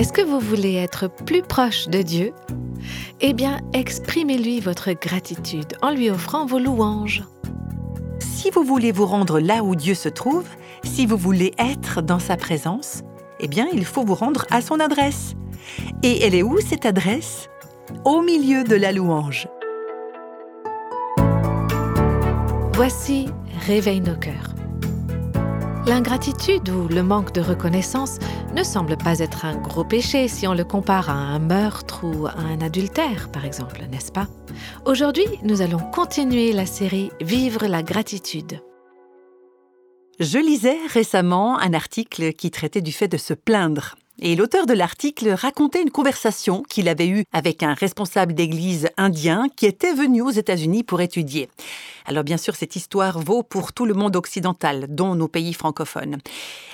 Est-ce que vous voulez être plus proche de Dieu? Eh bien, exprimez-lui votre gratitude en lui offrant vos louanges. Si vous voulez vous rendre là où Dieu se trouve, si vous voulez être dans sa présence, eh bien, il faut vous rendre à son adresse. Et elle est où cette adresse? Au milieu de la louange. Voici Réveille nos cœurs. L'ingratitude ou le manque de reconnaissance ne semble pas être un gros péché si on le compare à un meurtre ou à un adultère, par exemple, n'est-ce pas? Aujourd'hui, nous allons continuer la série Vivre la gratitude. Je lisais récemment un article qui traitait du fait de se plaindre. Et l'auteur de l'article racontait une conversation qu'il avait eue avec un responsable d'église indien qui était venu aux États-Unis pour étudier. Alors bien sûr, cette histoire vaut pour tout le monde occidental, dont nos pays francophones.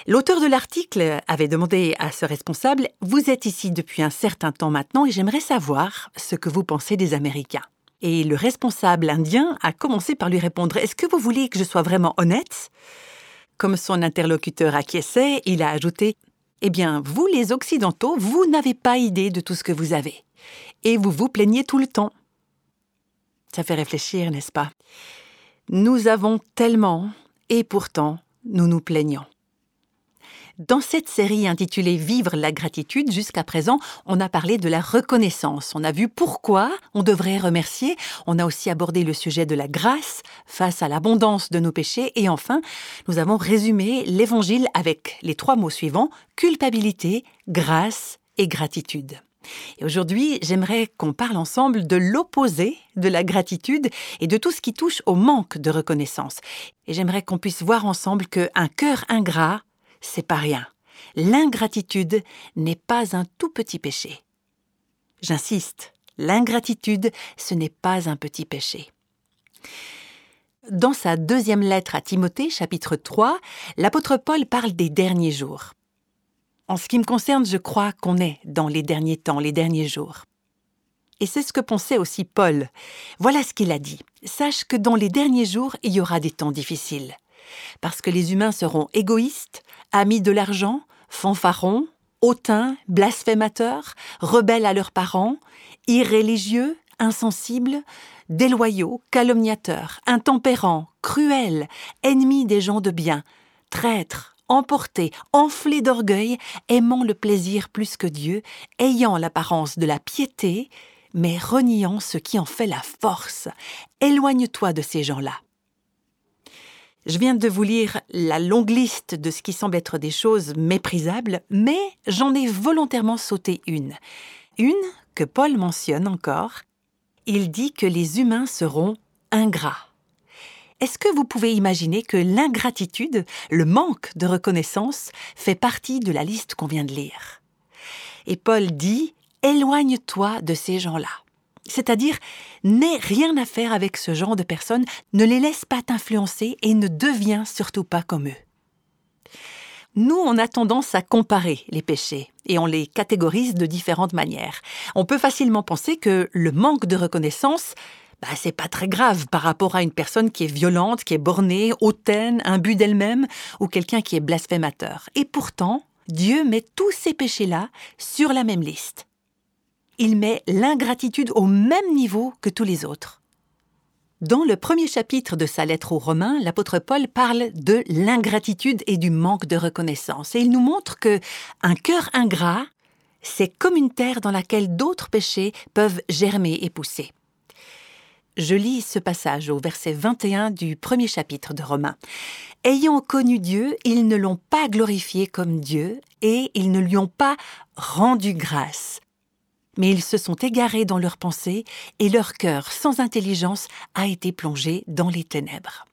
L'auteur de l'article avait demandé à ce responsable, Vous êtes ici depuis un certain temps maintenant et j'aimerais savoir ce que vous pensez des Américains. Et le responsable indien a commencé par lui répondre, Est-ce que vous voulez que je sois vraiment honnête? Comme son interlocuteur acquiesçait, il a ajouté Eh bien, vous les Occidentaux, vous n'avez pas idée de tout ce que vous avez. Et vous vous plaignez tout le temps. Ça fait réfléchir, n'est-ce pas? Nous avons tellement, et pourtant, nous nous plaignons. Dans cette série intitulée Vivre la gratitude, jusqu'à présent, on a parlé de la reconnaissance. On a vu pourquoi on devrait remercier. On a aussi abordé le sujet de la grâce face à l'abondance de nos péchés. Et enfin, nous avons résumé l'évangile avec les trois mots suivants, culpabilité, grâce et gratitude. Et aujourd'hui, j'aimerais qu'on parle ensemble de l'opposé de la gratitude et de tout ce qui touche au manque de reconnaissance. Et j'aimerais qu'on puisse voir ensemble qu'un cœur ingrat c'est pas rien. L'ingratitude n'est pas un tout petit péché. J'insiste, l'ingratitude, ce n'est pas un petit péché. Dans sa deuxième lettre à Timothée, chapitre 3, l'apôtre Paul parle des derniers jours. En ce qui me concerne, je crois qu'on est dans les derniers temps, les derniers jours. Et c'est ce que pensait aussi Paul. Voilà ce qu'il a dit. Sache que dans les derniers jours, il y aura des temps difficiles. Parce que les humains seront égoïstes, amis de l'argent, fanfarons, hautains, blasphémateurs, rebelles à leurs parents, irréligieux, insensibles, déloyaux, calomniateurs, intempérants, cruels, ennemis des gens de bien, traîtres, emportés, enflés d'orgueil, aimant le plaisir plus que Dieu, ayant l'apparence de la piété, mais reniant ce qui en fait la force. Éloigne-toi de ces gens-là. Je viens de vous lire la longue liste de ce qui semble être des choses méprisables, mais j'en ai volontairement sauté une. Une que Paul mentionne encore. Il dit que les humains seront ingrats. Est-ce que vous pouvez imaginer que l'ingratitude, le manque de reconnaissance, fait partie de la liste qu'on vient de lire? Et Paul dit Éloigne-toi de ces gens-là. C'est-à-dire, n'aie rien à faire avec ce genre de personnes, ne les laisse pas t'influencer et ne deviens surtout pas comme eux. Nous, on a tendance à comparer les péchés et on les catégorise de différentes manières. On peut facilement penser que le manque de reconnaissance, bah, c'est pas très grave par rapport à une personne qui est violente, qui est bornée, hautaine, imbue d'elle-même ou quelqu'un qui est blasphémateur. Et pourtant, Dieu met tous ces péchés-là sur la même liste il met l'ingratitude au même niveau que tous les autres. Dans le premier chapitre de sa lettre aux Romains, l'apôtre Paul parle de l'ingratitude et du manque de reconnaissance. Et il nous montre que un cœur ingrat, c'est comme une terre dans laquelle d'autres péchés peuvent germer et pousser. Je lis ce passage au verset 21 du premier chapitre de Romains. Ayant connu Dieu, ils ne l'ont pas glorifié comme Dieu et ils ne lui ont pas rendu grâce mais ils se sont égarés dans leurs pensées et leur cœur sans intelligence a été plongé dans les ténèbres.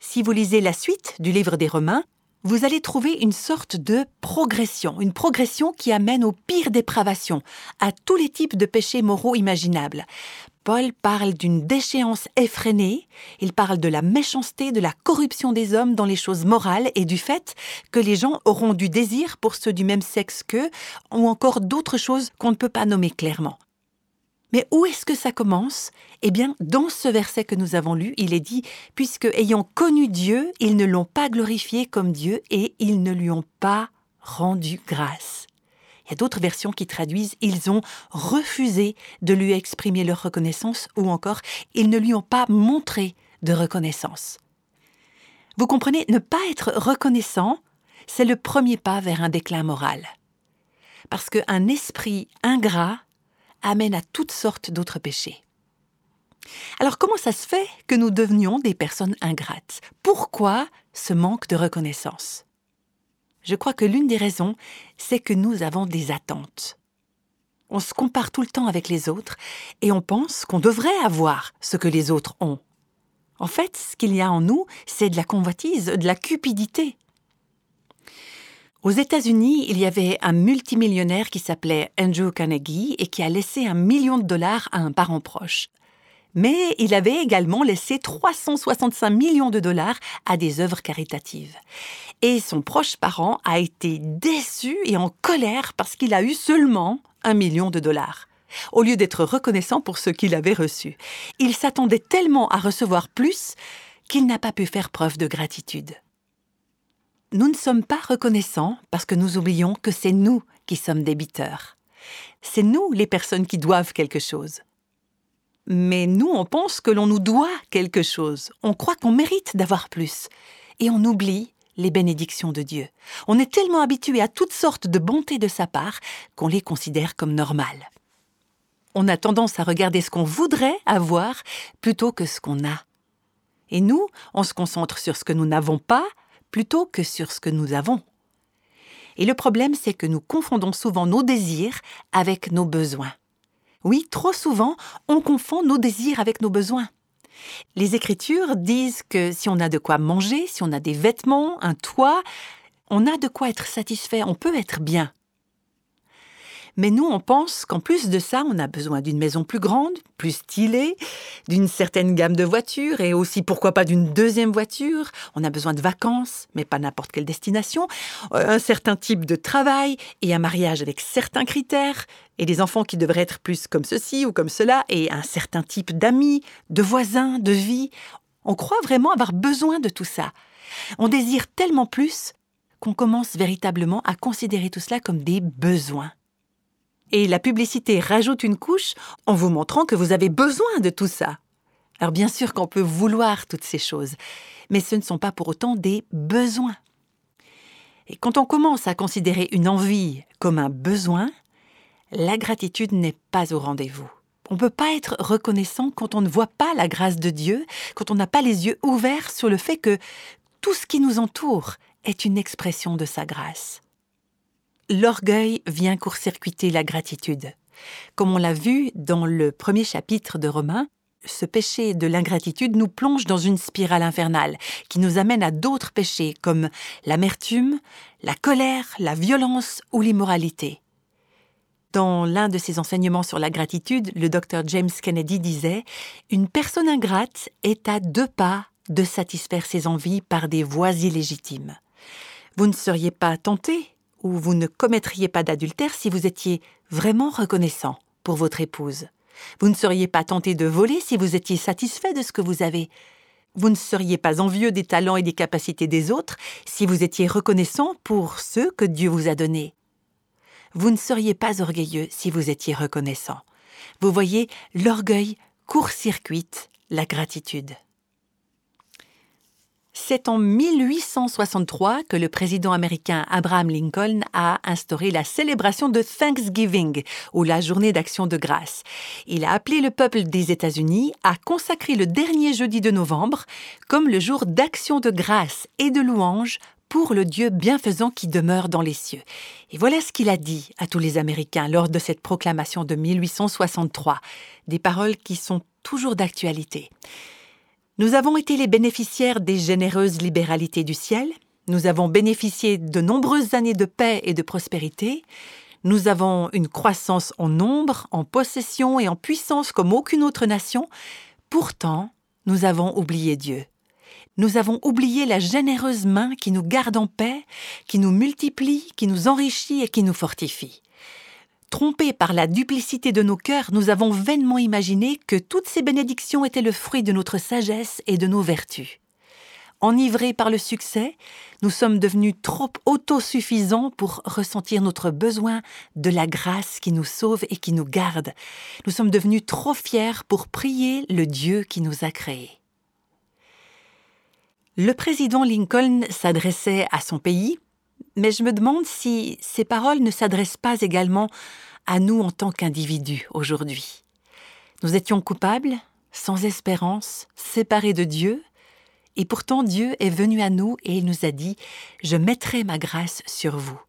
Si vous lisez la suite du livre des Romains, vous allez trouver une sorte de progression, une progression qui amène aux pires dépravations, à tous les types de péchés moraux imaginables. Paul parle d'une déchéance effrénée, il parle de la méchanceté, de la corruption des hommes dans les choses morales et du fait que les gens auront du désir pour ceux du même sexe qu'eux, ou encore d'autres choses qu'on ne peut pas nommer clairement. Mais où est-ce que ça commence? Eh bien, dans ce verset que nous avons lu, il est dit Puisque ayant connu Dieu, ils ne l'ont pas glorifié comme Dieu et ils ne lui ont pas rendu grâce. Il y a d'autres versions qui traduisent ils ont refusé de lui exprimer leur reconnaissance ou encore ils ne lui ont pas montré de reconnaissance. Vous comprenez, ne pas être reconnaissant, c'est le premier pas vers un déclin moral. Parce qu'un esprit ingrat amène à toutes sortes d'autres péchés. Alors comment ça se fait que nous devenions des personnes ingrates? Pourquoi ce manque de reconnaissance? Je crois que l'une des raisons, c'est que nous avons des attentes. On se compare tout le temps avec les autres et on pense qu'on devrait avoir ce que les autres ont. En fait, ce qu'il y a en nous, c'est de la convoitise, de la cupidité. Aux États-Unis, il y avait un multimillionnaire qui s'appelait Andrew Carnegie et qui a laissé un million de dollars à un parent proche. Mais il avait également laissé 365 millions de dollars à des œuvres caritatives. Et son proche parent a été déçu et en colère parce qu'il a eu seulement un million de dollars au lieu d'être reconnaissant pour ce qu'il avait reçu. Il s'attendait tellement à recevoir plus qu'il n'a pas pu faire preuve de gratitude. Nous ne sommes pas reconnaissants parce que nous oublions que c'est nous qui sommes débiteurs. C'est nous les personnes qui doivent quelque chose. Mais nous, on pense que l'on nous doit quelque chose. On croit qu'on mérite d'avoir plus. Et on oublie les bénédictions de Dieu. On est tellement habitué à toutes sortes de bontés de sa part qu'on les considère comme normales on a tendance à regarder ce qu'on voudrait avoir plutôt que ce qu'on a. Et nous, on se concentre sur ce que nous n'avons pas plutôt que sur ce que nous avons. Et le problème, c'est que nous confondons souvent nos désirs avec nos besoins. Oui, trop souvent, on confond nos désirs avec nos besoins. Les Écritures disent que si on a de quoi manger, si on a des vêtements, un toit, on a de quoi être satisfait, on peut être bien. Mais nous, on pense qu'en plus de ça, on a besoin d'une maison plus grande, plus stylée, d'une certaine gamme de voitures et aussi, pourquoi pas, d'une deuxième voiture. On a besoin de vacances, mais pas n'importe quelle destination, euh, un certain type de travail et un mariage avec certains critères, et des enfants qui devraient être plus comme ceci ou comme cela, et un certain type d'amis, de voisins, de vie. On croit vraiment avoir besoin de tout ça. On désire tellement plus qu'on commence véritablement à considérer tout cela comme des besoins. Et la publicité rajoute une couche en vous montrant que vous avez besoin de tout ça. Alors bien sûr qu'on peut vouloir toutes ces choses, mais ce ne sont pas pour autant des besoins. Et quand on commence à considérer une envie comme un besoin, la gratitude n'est pas au rendez-vous. On ne peut pas être reconnaissant quand on ne voit pas la grâce de Dieu, quand on n'a pas les yeux ouverts sur le fait que tout ce qui nous entoure est une expression de sa grâce l'orgueil vient court-circuiter la gratitude. Comme on l'a vu dans le premier chapitre de Romains, ce péché de l'ingratitude nous plonge dans une spirale infernale qui nous amène à d'autres péchés comme l'amertume, la colère, la violence ou l'immoralité. Dans l'un de ses enseignements sur la gratitude, le docteur James Kennedy disait Une personne ingrate est à deux pas de satisfaire ses envies par des voies illégitimes. Vous ne seriez pas tenté ou vous ne commettriez pas d'adultère si vous étiez vraiment reconnaissant pour votre épouse. Vous ne seriez pas tenté de voler si vous étiez satisfait de ce que vous avez. Vous ne seriez pas envieux des talents et des capacités des autres si vous étiez reconnaissant pour ceux que Dieu vous a donnés. Vous ne seriez pas orgueilleux si vous étiez reconnaissant. Vous voyez, l'orgueil court-circuite la gratitude. C'est en 1863 que le président américain Abraham Lincoln a instauré la célébration de Thanksgiving, ou la journée d'action de grâce. Il a appelé le peuple des États-Unis à consacrer le dernier jeudi de novembre comme le jour d'action de grâce et de louange pour le Dieu bienfaisant qui demeure dans les cieux. Et voilà ce qu'il a dit à tous les Américains lors de cette proclamation de 1863, des paroles qui sont toujours d'actualité. Nous avons été les bénéficiaires des généreuses libéralités du ciel, nous avons bénéficié de nombreuses années de paix et de prospérité, nous avons une croissance en nombre, en possession et en puissance comme aucune autre nation, pourtant nous avons oublié Dieu. Nous avons oublié la généreuse main qui nous garde en paix, qui nous multiplie, qui nous enrichit et qui nous fortifie. Trompés par la duplicité de nos cœurs, nous avons vainement imaginé que toutes ces bénédictions étaient le fruit de notre sagesse et de nos vertus. Enivrés par le succès, nous sommes devenus trop autosuffisants pour ressentir notre besoin de la grâce qui nous sauve et qui nous garde. Nous sommes devenus trop fiers pour prier le Dieu qui nous a créés. Le président Lincoln s'adressait à son pays, mais je me demande si ces paroles ne s'adressent pas également à nous en tant qu'individus aujourd'hui. Nous étions coupables, sans espérance, séparés de Dieu, et pourtant Dieu est venu à nous et il nous a dit, Je mettrai ma grâce sur vous.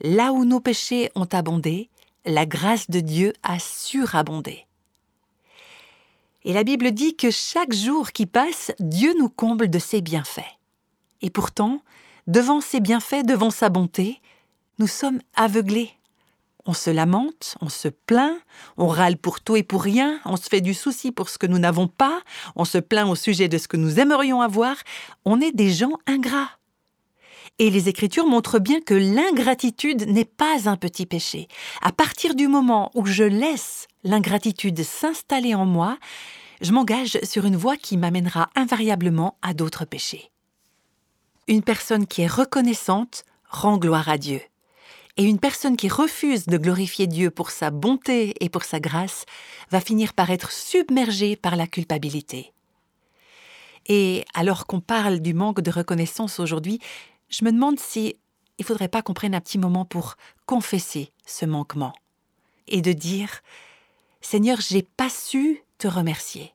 Là où nos péchés ont abondé, la grâce de Dieu a surabondé. Et la Bible dit que chaque jour qui passe, Dieu nous comble de ses bienfaits. Et pourtant, devant ses bienfaits, devant sa bonté, nous sommes aveuglés. On se lamente, on se plaint, on râle pour tout et pour rien, on se fait du souci pour ce que nous n'avons pas, on se plaint au sujet de ce que nous aimerions avoir, on est des gens ingrats. Et les Écritures montrent bien que l'ingratitude n'est pas un petit péché. À partir du moment où je laisse l'ingratitude s'installer en moi, je m'engage sur une voie qui m'amènera invariablement à d'autres péchés. Une personne qui est reconnaissante rend gloire à Dieu. Et une personne qui refuse de glorifier Dieu pour sa bonté et pour sa grâce va finir par être submergée par la culpabilité. Et alors qu'on parle du manque de reconnaissance aujourd'hui, je me demande si il faudrait pas qu'on prenne un petit moment pour confesser ce manquement et de dire Seigneur, j'ai pas su te remercier.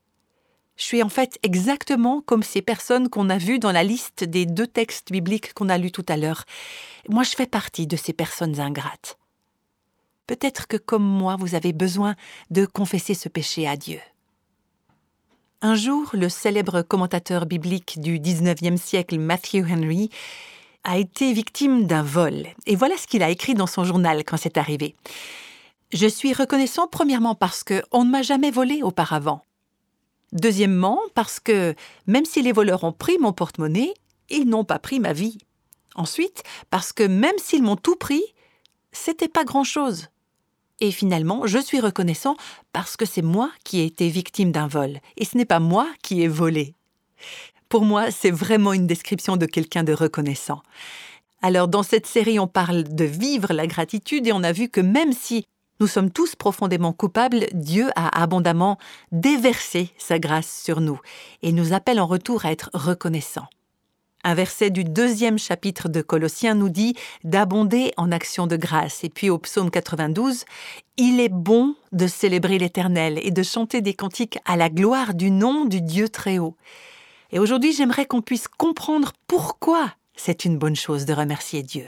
Je suis en fait exactement comme ces personnes qu'on a vues dans la liste des deux textes bibliques qu'on a lus tout à l'heure. Moi, je fais partie de ces personnes ingrates. Peut-être que comme moi, vous avez besoin de confesser ce péché à Dieu. Un jour, le célèbre commentateur biblique du XIXe siècle, Matthew Henry, a été victime d'un vol. Et voilà ce qu'il a écrit dans son journal quand c'est arrivé. Je suis reconnaissant premièrement parce qu'on ne m'a jamais volé auparavant. Deuxièmement, parce que même si les voleurs ont pris mon porte-monnaie, ils n'ont pas pris ma vie. Ensuite, parce que même s'ils m'ont tout pris, c'était pas grand-chose. Et finalement, je suis reconnaissant parce que c'est moi qui ai été victime d'un vol, et ce n'est pas moi qui ai volé. Pour moi, c'est vraiment une description de quelqu'un de reconnaissant. Alors dans cette série, on parle de vivre la gratitude et on a vu que même si nous sommes tous profondément coupables, Dieu a abondamment déversé sa grâce sur nous et nous appelle en retour à être reconnaissants. Un verset du deuxième chapitre de Colossiens nous dit d'abonder en actions de grâce. Et puis au psaume 92, Il est bon de célébrer l'Éternel et de chanter des cantiques à la gloire du nom du Dieu très haut. Et aujourd'hui, j'aimerais qu'on puisse comprendre pourquoi c'est une bonne chose de remercier Dieu.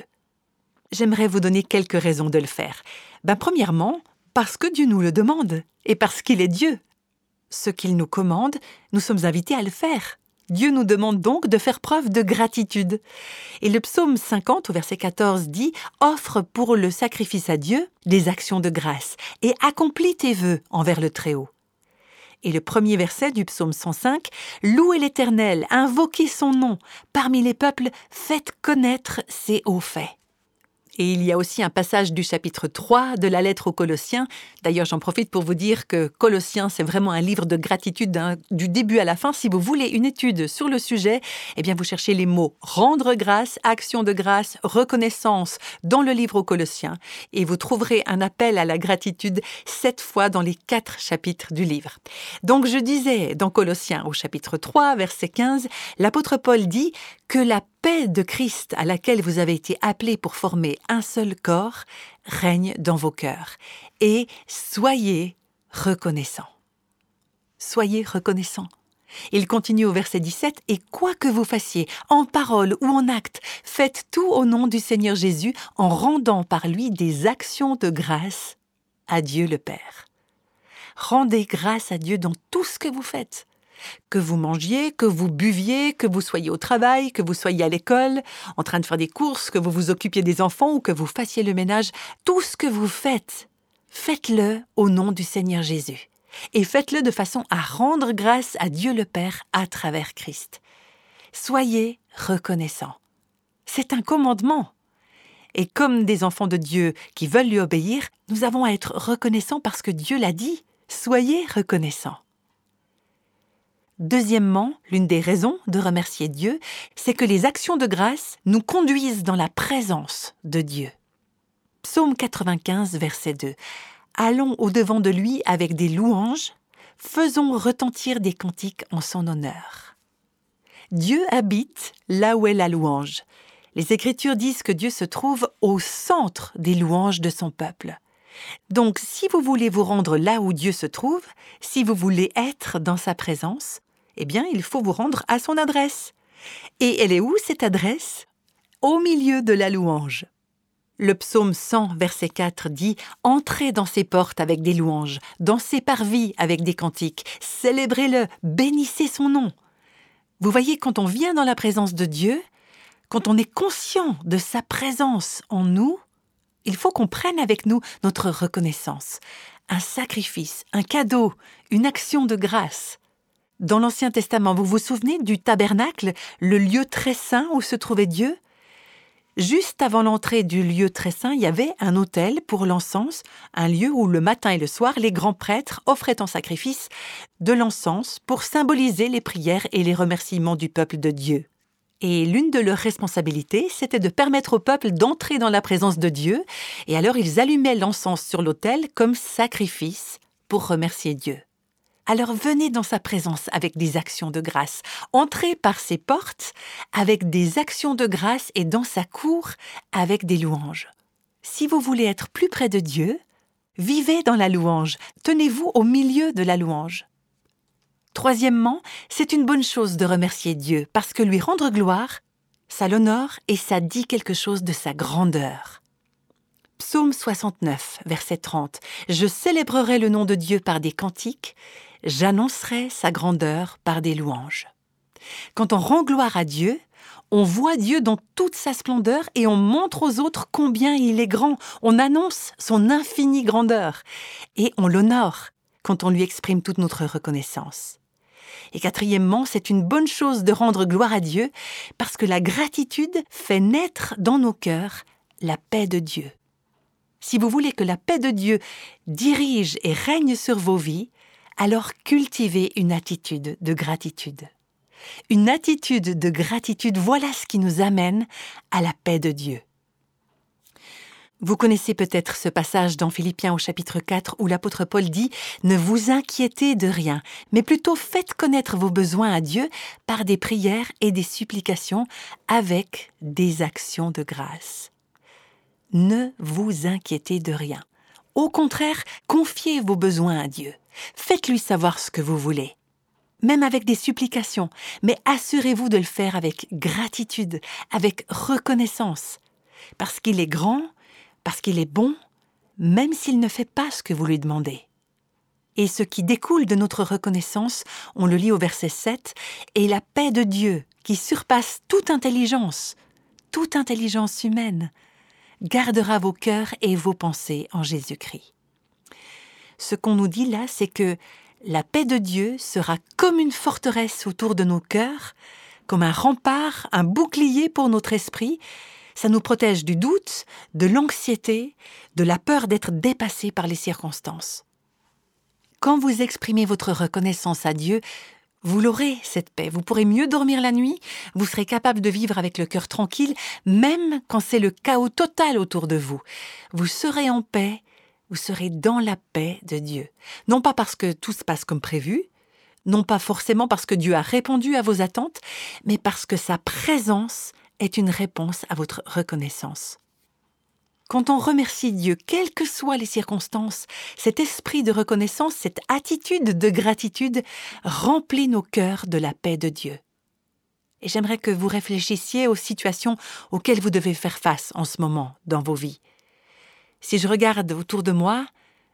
J'aimerais vous donner quelques raisons de le faire. Ben, premièrement, parce que Dieu nous le demande et parce qu'il est Dieu. Ce qu'il nous commande, nous sommes invités à le faire. Dieu nous demande donc de faire preuve de gratitude. Et le psaume 50 au verset 14 dit Offre pour le sacrifice à Dieu des actions de grâce et accomplis tes vœux envers le Très-Haut. Et le premier verset du psaume 105, Louez l'Éternel, invoquez son nom, parmi les peuples, faites connaître ses hauts faits. Et il y a aussi un passage du chapitre 3 de la lettre aux Colossiens. D'ailleurs, j'en profite pour vous dire que Colossiens, c'est vraiment un livre de gratitude du début à la fin. Si vous voulez une étude sur le sujet, eh bien, vous cherchez les mots rendre grâce, action de grâce, reconnaissance dans le livre aux Colossiens. Et vous trouverez un appel à la gratitude sept fois dans les quatre chapitres du livre. Donc, je disais dans Colossiens au chapitre 3, verset 15, l'apôtre Paul dit que la paix de Christ à laquelle vous avez été appelés pour former un seul corps règne dans vos cœurs. Et soyez reconnaissants. Soyez reconnaissants. Il continue au verset 17, Et quoi que vous fassiez, en parole ou en acte, faites tout au nom du Seigneur Jésus, en rendant par lui des actions de grâce à Dieu le Père. Rendez grâce à Dieu dans tout ce que vous faites. Que vous mangiez, que vous buviez, que vous soyez au travail, que vous soyez à l'école, en train de faire des courses, que vous vous occupiez des enfants ou que vous fassiez le ménage, tout ce que vous faites, faites-le au nom du Seigneur Jésus. Et faites-le de façon à rendre grâce à Dieu le Père à travers Christ. Soyez reconnaissants. C'est un commandement. Et comme des enfants de Dieu qui veulent lui obéir, nous avons à être reconnaissants parce que Dieu l'a dit. Soyez reconnaissants. Deuxièmement, l'une des raisons de remercier Dieu, c'est que les actions de grâce nous conduisent dans la présence de Dieu. Psaume 95, verset 2. Allons au-devant de lui avec des louanges, faisons retentir des cantiques en son honneur. Dieu habite là où est la louange. Les Écritures disent que Dieu se trouve au centre des louanges de son peuple. Donc si vous voulez vous rendre là où Dieu se trouve, si vous voulez être dans sa présence, eh bien il faut vous rendre à son adresse. Et elle est où cette adresse? Au milieu de la louange. Le psaume 100, verset 4 dit Entrez dans ses portes avec des louanges, dans ses parvis avec des cantiques, célébrez-le, bénissez son nom. Vous voyez, quand on vient dans la présence de Dieu, quand on est conscient de sa présence en nous, il faut qu'on prenne avec nous notre reconnaissance, un sacrifice, un cadeau, une action de grâce. Dans l'Ancien Testament, vous vous souvenez du tabernacle, le lieu très saint où se trouvait Dieu? Juste avant l'entrée du lieu très saint, il y avait un autel pour l'encens, un lieu où le matin et le soir, les grands prêtres offraient en sacrifice de l'encens pour symboliser les prières et les remerciements du peuple de Dieu. Et l'une de leurs responsabilités, c'était de permettre au peuple d'entrer dans la présence de Dieu, et alors ils allumaient l'encens sur l'autel comme sacrifice pour remercier Dieu. Alors venez dans sa présence avec des actions de grâce. Entrez par ses portes avec des actions de grâce et dans sa cour avec des louanges. Si vous voulez être plus près de Dieu, vivez dans la louange. Tenez-vous au milieu de la louange. Troisièmement, c'est une bonne chose de remercier Dieu parce que lui rendre gloire, ça l'honore et ça dit quelque chose de sa grandeur. Psaume 69, verset 30. Je célébrerai le nom de Dieu par des cantiques j'annoncerai sa grandeur par des louanges. Quand on rend gloire à Dieu, on voit Dieu dans toute sa splendeur et on montre aux autres combien il est grand. On annonce son infinie grandeur et on l'honore quand on lui exprime toute notre reconnaissance. Et quatrièmement, c'est une bonne chose de rendre gloire à Dieu parce que la gratitude fait naître dans nos cœurs la paix de Dieu. Si vous voulez que la paix de Dieu dirige et règne sur vos vies, alors cultivez une attitude de gratitude. Une attitude de gratitude, voilà ce qui nous amène à la paix de Dieu. Vous connaissez peut-être ce passage dans Philippiens au chapitre 4 où l'apôtre Paul dit ⁇ Ne vous inquiétez de rien, mais plutôt faites connaître vos besoins à Dieu par des prières et des supplications avec des actions de grâce. Ne vous inquiétez de rien. Au contraire, confiez vos besoins à Dieu. Faites-lui savoir ce que vous voulez. Même avec des supplications, mais assurez-vous de le faire avec gratitude, avec reconnaissance. Parce qu'il est grand, parce qu'il est bon, même s'il ne fait pas ce que vous lui demandez. Et ce qui découle de notre reconnaissance, on le lit au verset 7, est la paix de Dieu qui surpasse toute intelligence, toute intelligence humaine, gardera vos cœurs et vos pensées en Jésus-Christ. Ce qu'on nous dit là, c'est que la paix de Dieu sera comme une forteresse autour de nos cœurs, comme un rempart, un bouclier pour notre esprit. Ça nous protège du doute, de l'anxiété, de la peur d'être dépassé par les circonstances. Quand vous exprimez votre reconnaissance à Dieu, vous l'aurez, cette paix. Vous pourrez mieux dormir la nuit, vous serez capable de vivre avec le cœur tranquille, même quand c'est le chaos total autour de vous. Vous serez en paix, vous serez dans la paix de Dieu. Non pas parce que tout se passe comme prévu, non pas forcément parce que Dieu a répondu à vos attentes, mais parce que sa présence est une réponse à votre reconnaissance. Quand on remercie Dieu, quelles que soient les circonstances, cet esprit de reconnaissance, cette attitude de gratitude remplit nos cœurs de la paix de Dieu. Et j'aimerais que vous réfléchissiez aux situations auxquelles vous devez faire face en ce moment dans vos vies. Si je regarde autour de moi,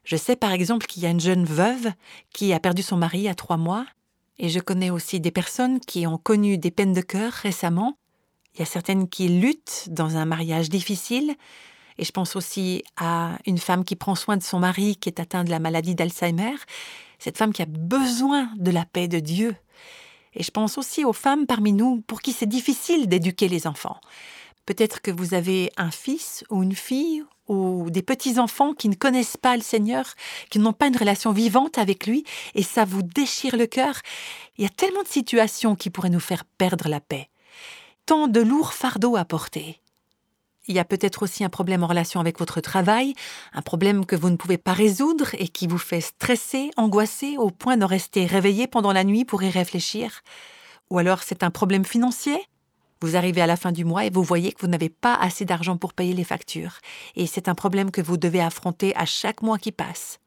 je sais par exemple qu'il y a une jeune veuve qui a perdu son mari à trois mois, et je connais aussi des personnes qui ont connu des peines de cœur récemment. Il y a certaines qui luttent dans un mariage difficile, et je pense aussi à une femme qui prend soin de son mari qui est atteint de la maladie d'Alzheimer, cette femme qui a besoin de la paix de Dieu. Et je pense aussi aux femmes parmi nous pour qui c'est difficile d'éduquer les enfants. Peut-être que vous avez un fils ou une fille ou des petits-enfants qui ne connaissent pas le Seigneur, qui n'ont pas une relation vivante avec lui, et ça vous déchire le cœur. Il y a tellement de situations qui pourraient nous faire perdre la paix. Tant de lourds fardeaux à porter. Il y a peut-être aussi un problème en relation avec votre travail, un problème que vous ne pouvez pas résoudre et qui vous fait stresser, angoisser au point de rester réveillé pendant la nuit pour y réfléchir. Ou alors c'est un problème financier vous arrivez à la fin du mois et vous voyez que vous n'avez pas assez d'argent pour payer les factures, et c'est un problème que vous devez affronter à chaque mois qui passe.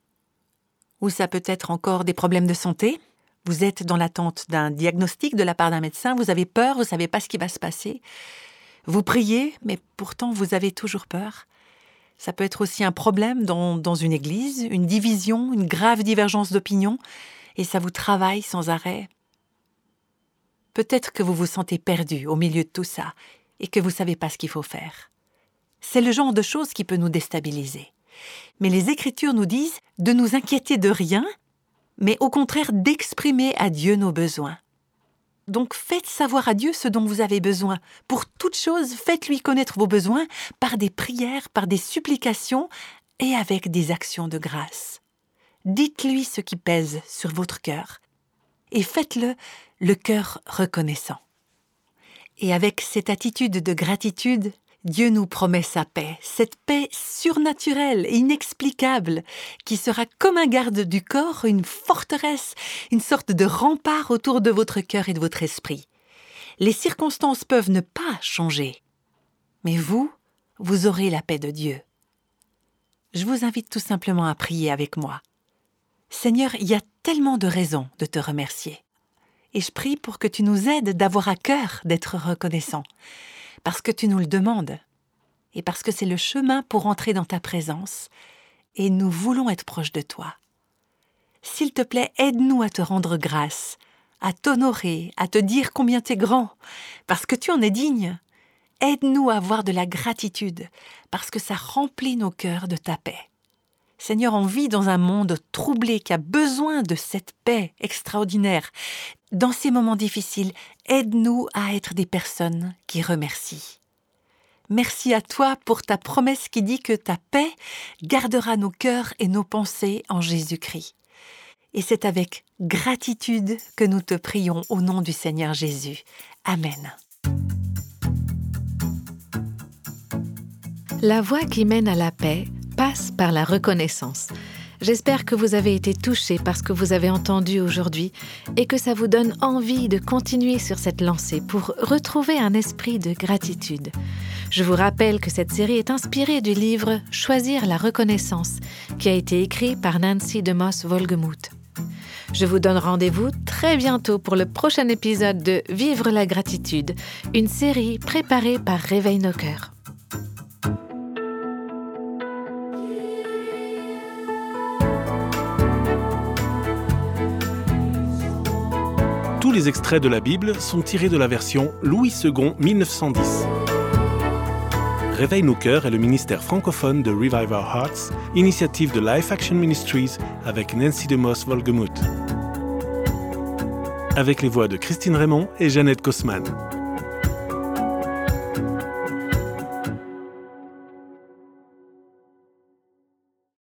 Ou ça peut être encore des problèmes de santé. Vous êtes dans l'attente d'un diagnostic de la part d'un médecin, vous avez peur, vous ne savez pas ce qui va se passer. Vous priez, mais pourtant vous avez toujours peur. Ça peut être aussi un problème dans, une église, une division, une grave divergence d'opinion, et ça vous travaille sans arrêt. Peut-être que vous vous sentez perdu au milieu de tout ça et que vous ne savez pas ce qu'il faut faire. C'est le genre de choses qui peut nous déstabiliser. Mais les Écritures nous disent de nous inquiéter de rien, mais au contraire d'exprimer à Dieu nos besoins. Donc faites savoir à Dieu ce dont vous avez besoin. Pour toute chose, faites-lui connaître vos besoins par des prières, par des supplications et avec des actions de grâce. Dites-lui ce qui pèse sur votre cœur et faites-le le cœur reconnaissant. Et avec cette attitude de gratitude, Dieu nous promet sa paix, cette paix surnaturelle et inexplicable, qui sera comme un garde du corps, une forteresse, une sorte de rempart autour de votre cœur et de votre esprit. Les circonstances peuvent ne pas changer, mais vous, vous aurez la paix de Dieu. Je vous invite tout simplement à prier avec moi. Seigneur, il y a tellement de raisons de te remercier. Et je prie pour que tu nous aides d'avoir à cœur d'être reconnaissants, parce que tu nous le demandes, et parce que c'est le chemin pour entrer dans ta présence, et nous voulons être proches de toi. S'il te plaît, aide-nous à te rendre grâce, à t'honorer, à te dire combien tu es grand, parce que tu en es digne. Aide-nous à avoir de la gratitude, parce que ça remplit nos cœurs de ta paix. Seigneur, on vit dans un monde troublé qui a besoin de cette paix extraordinaire. Dans ces moments difficiles, aide-nous à être des personnes qui remercient. Merci à toi pour ta promesse qui dit que ta paix gardera nos cœurs et nos pensées en Jésus-Christ. Et c'est avec gratitude que nous te prions au nom du Seigneur Jésus. Amen. La voie qui mène à la paix passe par la reconnaissance. J'espère que vous avez été touché par ce que vous avez entendu aujourd'hui et que ça vous donne envie de continuer sur cette lancée pour retrouver un esprit de gratitude. Je vous rappelle que cette série est inspirée du livre Choisir la reconnaissance qui a été écrit par Nancy DeMoss Volgemuth. Je vous donne rendez-vous très bientôt pour le prochain épisode de Vivre la gratitude, une série préparée par Réveil nos cœurs. Les extraits de la Bible sont tirés de la version Louis II 1910. Réveille nos cœurs est le ministère francophone de Revive Our Hearts, initiative de Life Action Ministries avec Nancy DeMoss Volgemuth. Avec les voix de Christine Raymond et Jeannette Kosman.